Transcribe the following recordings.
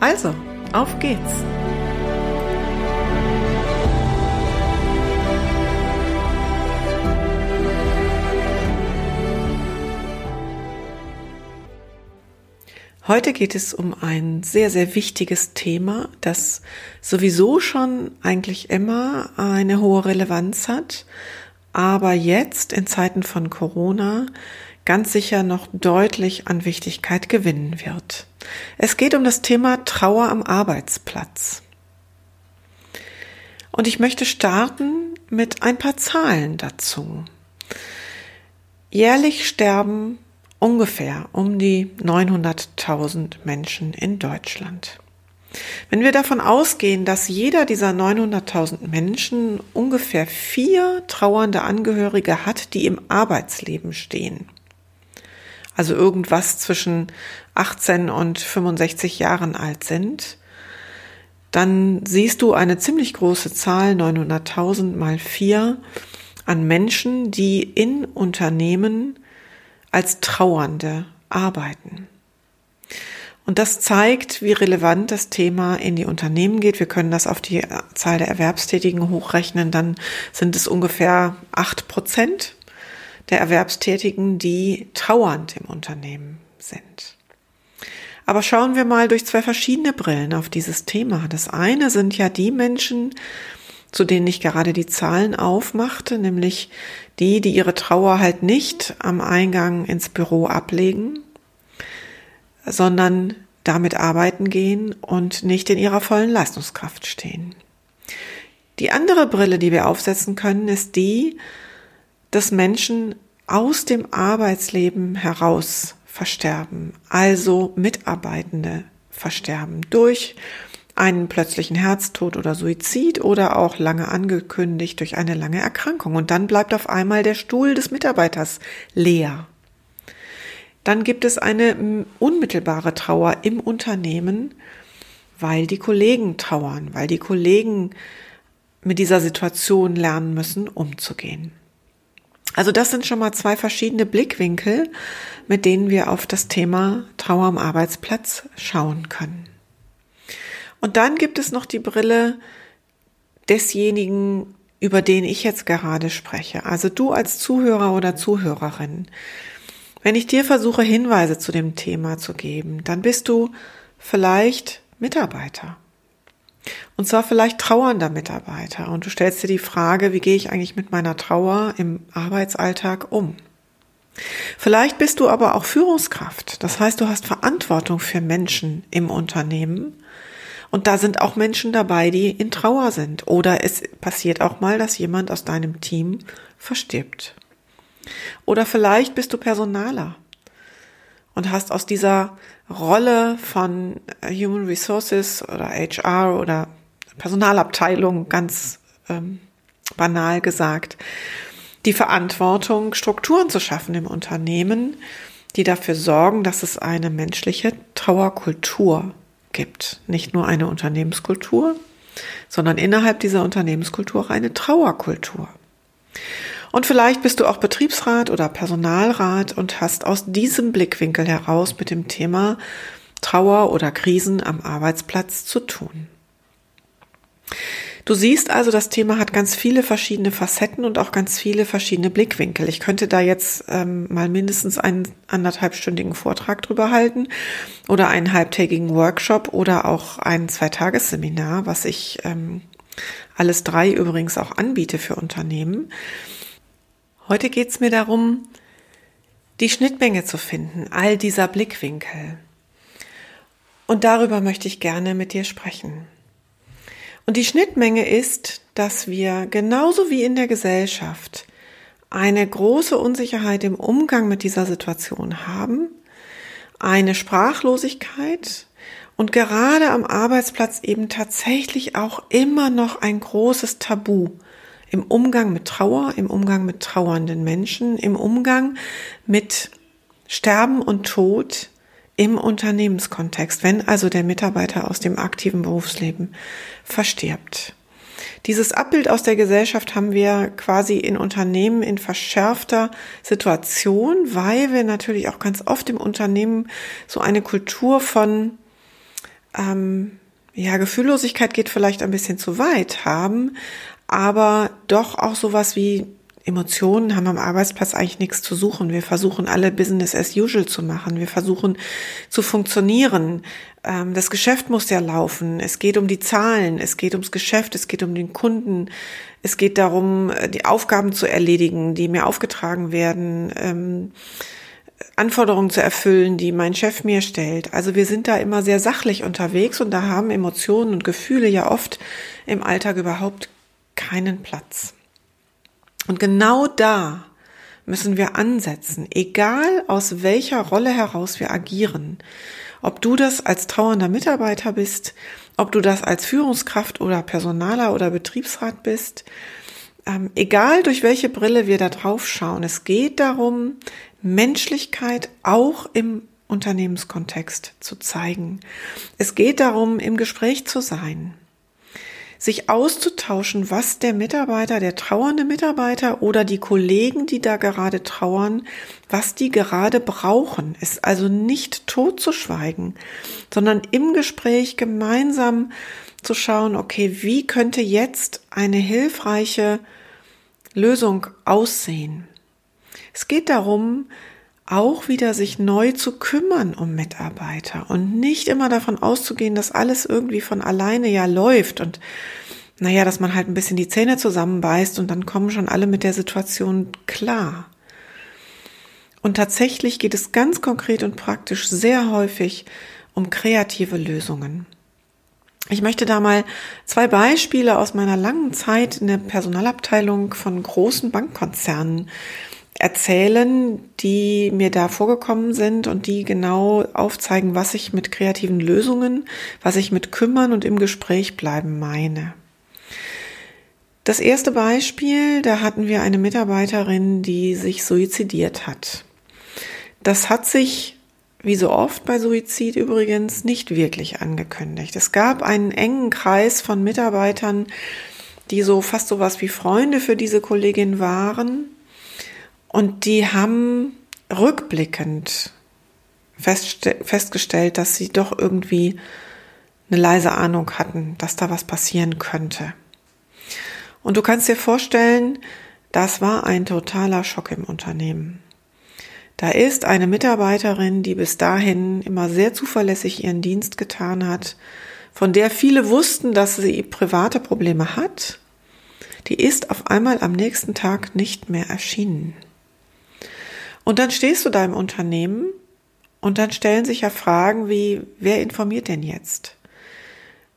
Also, auf geht's! Heute geht es um ein sehr, sehr wichtiges Thema, das sowieso schon eigentlich immer eine hohe Relevanz hat, aber jetzt in Zeiten von Corona ganz sicher noch deutlich an Wichtigkeit gewinnen wird. Es geht um das Thema Trauer am Arbeitsplatz. Und ich möchte starten mit ein paar Zahlen dazu. Jährlich sterben ungefähr um die 900.000 Menschen in Deutschland. Wenn wir davon ausgehen, dass jeder dieser 900.000 Menschen ungefähr vier trauernde Angehörige hat, die im Arbeitsleben stehen, also irgendwas zwischen 18 und 65 Jahren alt sind, dann siehst du eine ziemlich große Zahl, 900.000 mal 4, an Menschen, die in Unternehmen als Trauernde arbeiten. Und das zeigt, wie relevant das Thema in die Unternehmen geht. Wir können das auf die Zahl der Erwerbstätigen hochrechnen. Dann sind es ungefähr acht Prozent der Erwerbstätigen, die trauernd im Unternehmen sind. Aber schauen wir mal durch zwei verschiedene Brillen auf dieses Thema. Das eine sind ja die Menschen, zu denen ich gerade die Zahlen aufmachte, nämlich die, die ihre Trauer halt nicht am Eingang ins Büro ablegen, sondern damit arbeiten gehen und nicht in ihrer vollen Leistungskraft stehen. Die andere Brille, die wir aufsetzen können, ist die, dass Menschen aus dem Arbeitsleben heraus versterben, also Mitarbeitende versterben durch einen plötzlichen Herztod oder Suizid oder auch lange angekündigt durch eine lange Erkrankung. Und dann bleibt auf einmal der Stuhl des Mitarbeiters leer. Dann gibt es eine unmittelbare Trauer im Unternehmen, weil die Kollegen trauern, weil die Kollegen mit dieser Situation lernen müssen, umzugehen. Also das sind schon mal zwei verschiedene Blickwinkel, mit denen wir auf das Thema Trauer am Arbeitsplatz schauen können. Und dann gibt es noch die Brille desjenigen, über den ich jetzt gerade spreche. Also du als Zuhörer oder Zuhörerin. Wenn ich dir versuche, Hinweise zu dem Thema zu geben, dann bist du vielleicht Mitarbeiter. Und zwar vielleicht trauernder Mitarbeiter. Und du stellst dir die Frage, wie gehe ich eigentlich mit meiner Trauer im Arbeitsalltag um? Vielleicht bist du aber auch Führungskraft. Das heißt, du hast Verantwortung für Menschen im Unternehmen und da sind auch Menschen dabei, die in Trauer sind. Oder es passiert auch mal, dass jemand aus deinem Team verstirbt. Oder vielleicht bist du Personaler und hast aus dieser Rolle von Human Resources oder HR oder Personalabteilung ganz ähm, banal gesagt, die Verantwortung, Strukturen zu schaffen im Unternehmen, die dafür sorgen, dass es eine menschliche Trauerkultur gibt. Nicht nur eine Unternehmenskultur, sondern innerhalb dieser Unternehmenskultur auch eine Trauerkultur. Und vielleicht bist du auch Betriebsrat oder Personalrat und hast aus diesem Blickwinkel heraus mit dem Thema Trauer oder Krisen am Arbeitsplatz zu tun. Du siehst also, das Thema hat ganz viele verschiedene Facetten und auch ganz viele verschiedene Blickwinkel. Ich könnte da jetzt ähm, mal mindestens einen anderthalbstündigen Vortrag drüber halten oder einen halbtägigen Workshop oder auch ein Zweitagesseminar, was ich ähm, alles drei übrigens auch anbiete für Unternehmen. Heute geht es mir darum, die Schnittmenge zu finden, all dieser Blickwinkel. Und darüber möchte ich gerne mit dir sprechen. Und die Schnittmenge ist, dass wir genauso wie in der Gesellschaft eine große Unsicherheit im Umgang mit dieser Situation haben, eine Sprachlosigkeit und gerade am Arbeitsplatz eben tatsächlich auch immer noch ein großes Tabu im Umgang mit Trauer, im Umgang mit trauernden Menschen, im Umgang mit Sterben und Tod im Unternehmenskontext, wenn also der Mitarbeiter aus dem aktiven Berufsleben verstirbt. Dieses Abbild aus der Gesellschaft haben wir quasi in Unternehmen in verschärfter Situation, weil wir natürlich auch ganz oft im Unternehmen so eine Kultur von ähm, ja, Gefühllosigkeit geht vielleicht ein bisschen zu weit haben, aber doch auch sowas wie Emotionen haben am Arbeitsplatz eigentlich nichts zu suchen. Wir versuchen alle Business as usual zu machen. Wir versuchen zu funktionieren. Ähm, das Geschäft muss ja laufen. Es geht um die Zahlen. Es geht ums Geschäft. Es geht um den Kunden. Es geht darum, äh, die Aufgaben zu erledigen, die mir aufgetragen werden. Ähm, Anforderungen zu erfüllen, die mein Chef mir stellt. Also wir sind da immer sehr sachlich unterwegs und da haben Emotionen und Gefühle ja oft im Alltag überhaupt keinen Platz. Und genau da müssen wir ansetzen, egal aus welcher Rolle heraus wir agieren. Ob du das als trauernder Mitarbeiter bist, ob du das als Führungskraft oder Personaler oder Betriebsrat bist, ähm, egal durch welche Brille wir da drauf schauen, es geht darum, Menschlichkeit auch im Unternehmenskontext zu zeigen. Es geht darum, im Gespräch zu sein sich auszutauschen, was der Mitarbeiter, der trauernde Mitarbeiter oder die Kollegen, die da gerade trauern, was die gerade brauchen. Ist also nicht totzuschweigen, sondern im Gespräch gemeinsam zu schauen, okay, wie könnte jetzt eine hilfreiche Lösung aussehen? Es geht darum, auch wieder sich neu zu kümmern um Mitarbeiter und nicht immer davon auszugehen, dass alles irgendwie von alleine ja läuft und naja, dass man halt ein bisschen die Zähne zusammenbeißt und dann kommen schon alle mit der Situation klar. Und tatsächlich geht es ganz konkret und praktisch sehr häufig um kreative Lösungen. Ich möchte da mal zwei Beispiele aus meiner langen Zeit in der Personalabteilung von großen Bankkonzernen erzählen, die mir da vorgekommen sind und die genau aufzeigen, was ich mit kreativen Lösungen, was ich mit kümmern und im Gespräch bleiben meine. Das erste Beispiel, da hatten wir eine Mitarbeiterin, die sich suizidiert hat. Das hat sich, wie so oft bei Suizid übrigens, nicht wirklich angekündigt. Es gab einen engen Kreis von Mitarbeitern, die so fast so was wie Freunde für diese Kollegin waren und die haben rückblickend festgestellt, dass sie doch irgendwie eine leise Ahnung hatten, dass da was passieren könnte. Und du kannst dir vorstellen, das war ein totaler Schock im Unternehmen. Da ist eine Mitarbeiterin, die bis dahin immer sehr zuverlässig ihren Dienst getan hat, von der viele wussten, dass sie private Probleme hat, die ist auf einmal am nächsten Tag nicht mehr erschienen. Und dann stehst du da im Unternehmen und dann stellen sich ja Fragen wie, wer informiert denn jetzt?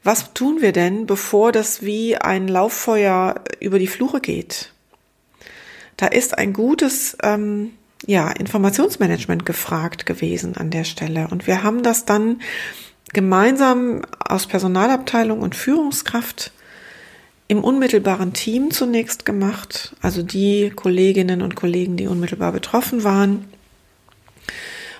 Was tun wir denn, bevor das wie ein Lauffeuer über die Flure geht? Da ist ein gutes ähm, ja, Informationsmanagement gefragt gewesen an der Stelle. Und wir haben das dann gemeinsam aus Personalabteilung und Führungskraft im unmittelbaren Team zunächst gemacht, also die Kolleginnen und Kollegen, die unmittelbar betroffen waren,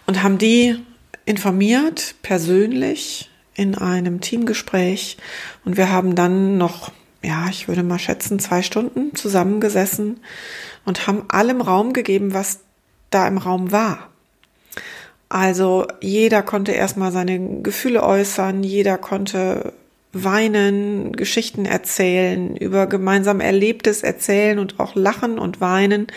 und haben die informiert, persönlich in einem Teamgespräch. Und wir haben dann noch, ja, ich würde mal schätzen, zwei Stunden zusammengesessen und haben allem Raum gegeben, was da im Raum war. Also jeder konnte erstmal seine Gefühle äußern, jeder konnte weinen, Geschichten erzählen, über gemeinsam Erlebtes erzählen und auch lachen und weinen.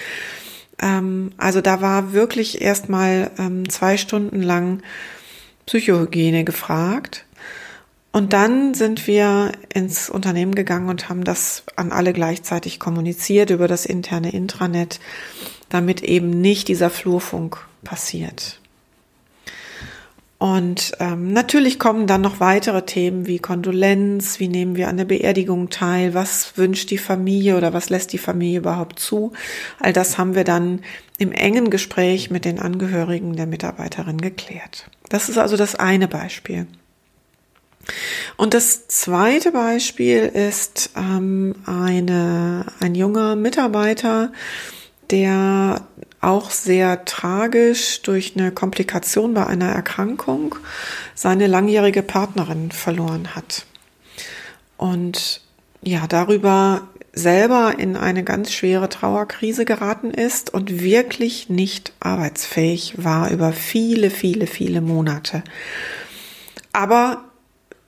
Ähm, also da war wirklich erstmal ähm, zwei Stunden lang Psychohygiene gefragt. Und dann sind wir ins Unternehmen gegangen und haben das an alle gleichzeitig kommuniziert über das interne Intranet, damit eben nicht dieser Flurfunk passiert. Und ähm, natürlich kommen dann noch weitere Themen wie Kondolenz, wie nehmen wir an der Beerdigung teil, was wünscht die Familie oder was lässt die Familie überhaupt zu. All das haben wir dann im engen Gespräch mit den Angehörigen der Mitarbeiterin geklärt. Das ist also das eine Beispiel. Und das zweite Beispiel ist ähm, eine, ein junger Mitarbeiter, der auch sehr tragisch durch eine Komplikation bei einer Erkrankung seine langjährige Partnerin verloren hat. Und ja, darüber selber in eine ganz schwere Trauerkrise geraten ist und wirklich nicht arbeitsfähig war über viele, viele, viele Monate. Aber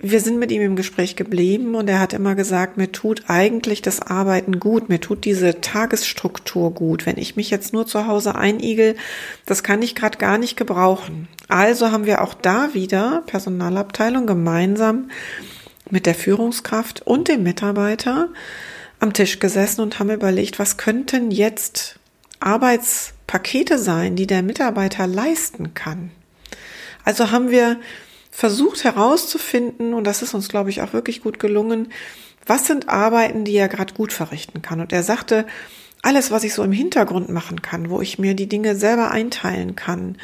wir sind mit ihm im Gespräch geblieben und er hat immer gesagt, mir tut eigentlich das Arbeiten gut, mir tut diese Tagesstruktur gut. Wenn ich mich jetzt nur zu Hause einigel, das kann ich gerade gar nicht gebrauchen. Also haben wir auch da wieder Personalabteilung gemeinsam mit der Führungskraft und dem Mitarbeiter am Tisch gesessen und haben überlegt, was könnten jetzt Arbeitspakete sein, die der Mitarbeiter leisten kann. Also haben wir versucht herauszufinden, und das ist uns, glaube ich, auch wirklich gut gelungen, was sind Arbeiten, die er gerade gut verrichten kann. Und er sagte, alles, was ich so im Hintergrund machen kann, wo ich mir die Dinge selber einteilen kann,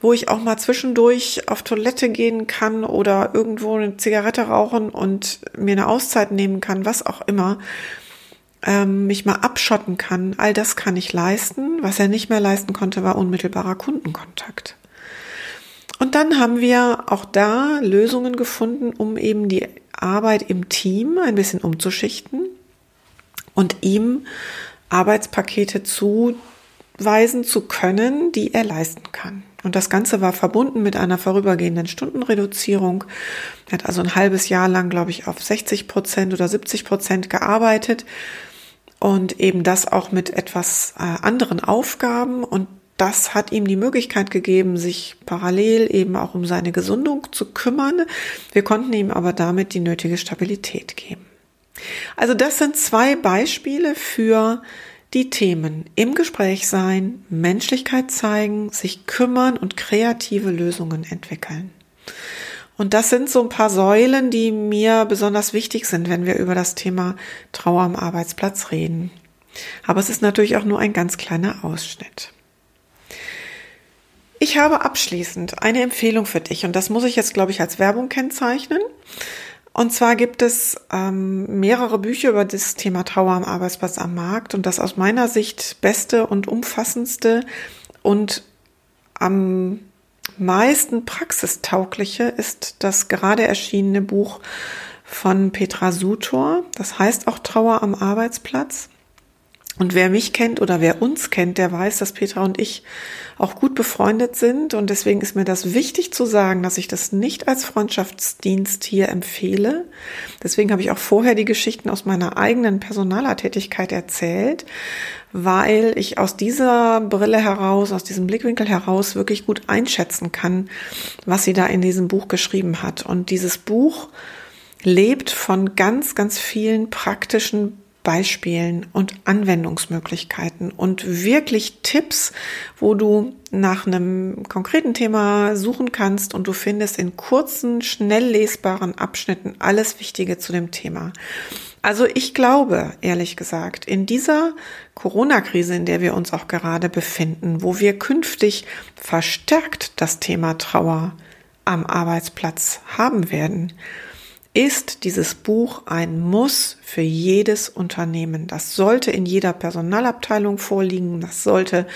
wo ich auch mal zwischendurch auf Toilette gehen kann oder irgendwo eine Zigarette rauchen und mir eine Auszeit nehmen kann, was auch immer, ähm, mich mal abschotten kann, all das kann ich leisten. Was er nicht mehr leisten konnte, war unmittelbarer Kundenkontakt. Und dann haben wir auch da Lösungen gefunden, um eben die Arbeit im Team ein bisschen umzuschichten und ihm Arbeitspakete zuweisen zu können, die er leisten kann. Und das Ganze war verbunden mit einer vorübergehenden Stundenreduzierung. Er hat also ein halbes Jahr lang, glaube ich, auf 60 Prozent oder 70 Prozent gearbeitet und eben das auch mit etwas äh, anderen Aufgaben. Und das hat ihm die Möglichkeit gegeben, sich parallel eben auch um seine Gesundung zu kümmern. Wir konnten ihm aber damit die nötige Stabilität geben. Also das sind zwei Beispiele für die Themen im Gespräch sein, Menschlichkeit zeigen, sich kümmern und kreative Lösungen entwickeln. Und das sind so ein paar Säulen, die mir besonders wichtig sind, wenn wir über das Thema Trauer am Arbeitsplatz reden. Aber es ist natürlich auch nur ein ganz kleiner Ausschnitt. Ich habe abschließend eine Empfehlung für dich und das muss ich jetzt, glaube ich, als Werbung kennzeichnen. Und zwar gibt es ähm, mehrere Bücher über das Thema Trauer am Arbeitsplatz am Markt und das aus meiner Sicht beste und umfassendste und am meisten praxistaugliche ist das gerade erschienene Buch von Petra Sutor. Das heißt auch Trauer am Arbeitsplatz. Und wer mich kennt oder wer uns kennt, der weiß, dass Petra und ich auch gut befreundet sind. Und deswegen ist mir das wichtig zu sagen, dass ich das nicht als Freundschaftsdienst hier empfehle. Deswegen habe ich auch vorher die Geschichten aus meiner eigenen Personalertätigkeit erzählt, weil ich aus dieser Brille heraus, aus diesem Blickwinkel heraus wirklich gut einschätzen kann, was sie da in diesem Buch geschrieben hat. Und dieses Buch lebt von ganz, ganz vielen praktischen Beispielen und Anwendungsmöglichkeiten und wirklich Tipps, wo du nach einem konkreten Thema suchen kannst und du findest in kurzen, schnell lesbaren Abschnitten alles Wichtige zu dem Thema. Also ich glaube, ehrlich gesagt, in dieser Corona-Krise, in der wir uns auch gerade befinden, wo wir künftig verstärkt das Thema Trauer am Arbeitsplatz haben werden, ist dieses Buch ein Muss für jedes Unternehmen. Das sollte in jeder Personalabteilung vorliegen, das sollte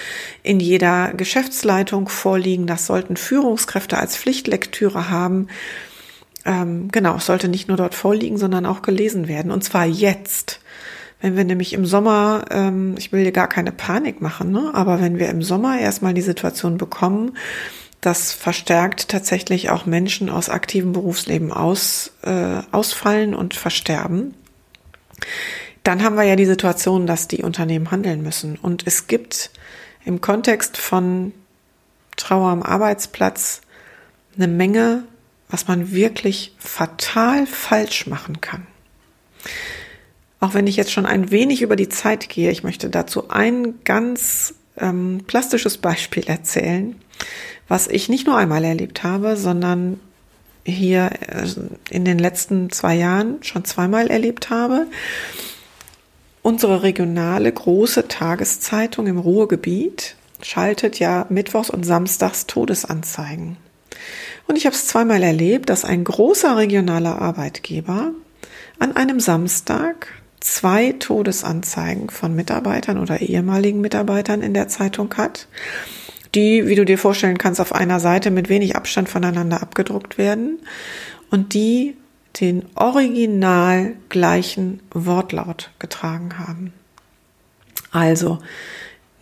in jeder Geschäftsleitung vorliegen, das sollten Führungskräfte als Pflichtlektüre haben. Ähm, genau, es sollte nicht nur dort vorliegen, sondern auch gelesen werden. Und zwar jetzt. Wenn wir nämlich im Sommer, ähm, ich will dir gar keine Panik machen, ne? aber wenn wir im Sommer erstmal die Situation bekommen, dass verstärkt tatsächlich auch Menschen aus aktivem Berufsleben aus, äh, ausfallen und versterben. Dann haben wir ja die Situation, dass die Unternehmen handeln müssen. Und es gibt im Kontext von Trauer am Arbeitsplatz eine Menge, was man wirklich fatal falsch machen kann. Auch wenn ich jetzt schon ein wenig über die Zeit gehe, ich möchte dazu ein ganz ähm, plastisches Beispiel erzählen was ich nicht nur einmal erlebt habe, sondern hier äh, in den letzten zwei Jahren schon zweimal erlebt habe. Unsere regionale große Tageszeitung im Ruhrgebiet schaltet ja mittwochs und samstags Todesanzeigen. Und ich habe es zweimal erlebt, dass ein großer regionaler Arbeitgeber an einem Samstag zwei Todesanzeigen von Mitarbeitern oder ehemaligen Mitarbeitern in der Zeitung hat, die, wie du dir vorstellen kannst, auf einer Seite mit wenig Abstand voneinander abgedruckt werden und die den original gleichen Wortlaut getragen haben. Also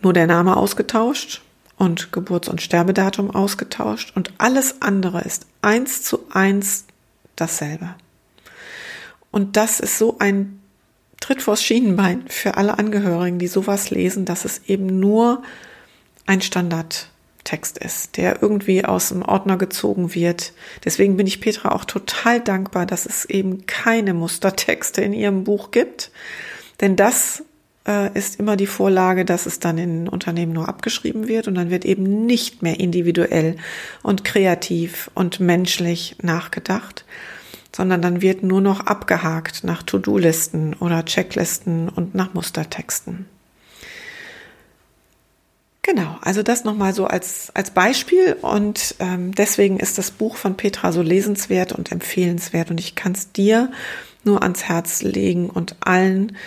nur der Name ausgetauscht und Geburts- und Sterbedatum ausgetauscht und alles andere ist eins zu eins dasselbe. Und das ist so ein Tritt vors Schienenbein für alle Angehörigen, die sowas lesen, dass es eben nur ein Standardtext ist, der irgendwie aus dem Ordner gezogen wird. Deswegen bin ich Petra auch total dankbar, dass es eben keine Mustertexte in ihrem Buch gibt. Denn das äh, ist immer die Vorlage, dass es dann in Unternehmen nur abgeschrieben wird und dann wird eben nicht mehr individuell und kreativ und menschlich nachgedacht, sondern dann wird nur noch abgehakt nach To-Do-Listen oder Checklisten und nach Mustertexten. Genau, also das nochmal so als, als Beispiel und ähm, deswegen ist das Buch von Petra so lesenswert und empfehlenswert und ich kann es dir nur ans Herz legen und allen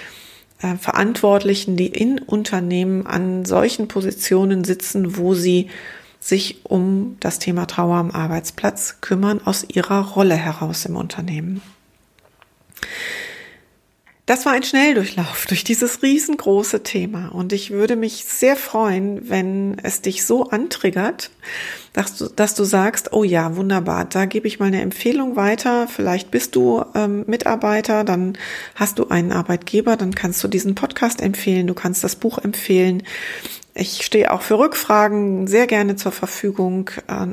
äh, Verantwortlichen, die in Unternehmen an solchen Positionen sitzen, wo sie sich um das Thema Trauer am Arbeitsplatz kümmern, aus ihrer Rolle heraus im Unternehmen. Das war ein Schnelldurchlauf durch dieses riesengroße Thema und ich würde mich sehr freuen, wenn es dich so antriggert, dass du, dass du sagst, oh ja, wunderbar, da gebe ich mal eine Empfehlung weiter. Vielleicht bist du ähm, Mitarbeiter, dann hast du einen Arbeitgeber, dann kannst du diesen Podcast empfehlen, du kannst das Buch empfehlen. Ich stehe auch für Rückfragen sehr gerne zur Verfügung.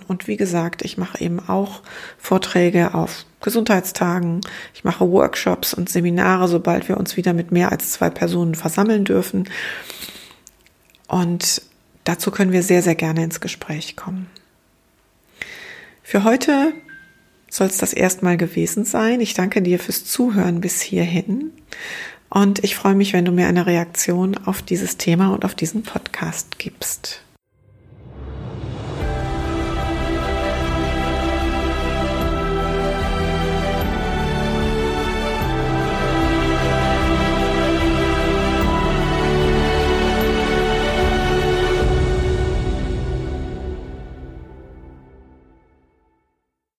Und wie gesagt, ich mache eben auch Vorträge auf Gesundheitstagen. Ich mache Workshops und Seminare, sobald wir uns wieder mit mehr als zwei Personen versammeln dürfen. Und dazu können wir sehr, sehr gerne ins Gespräch kommen. Für heute soll es das erstmal gewesen sein. Ich danke dir fürs Zuhören bis hierhin. Und ich freue mich, wenn du mir eine Reaktion auf dieses Thema und auf diesen Podcast gibst.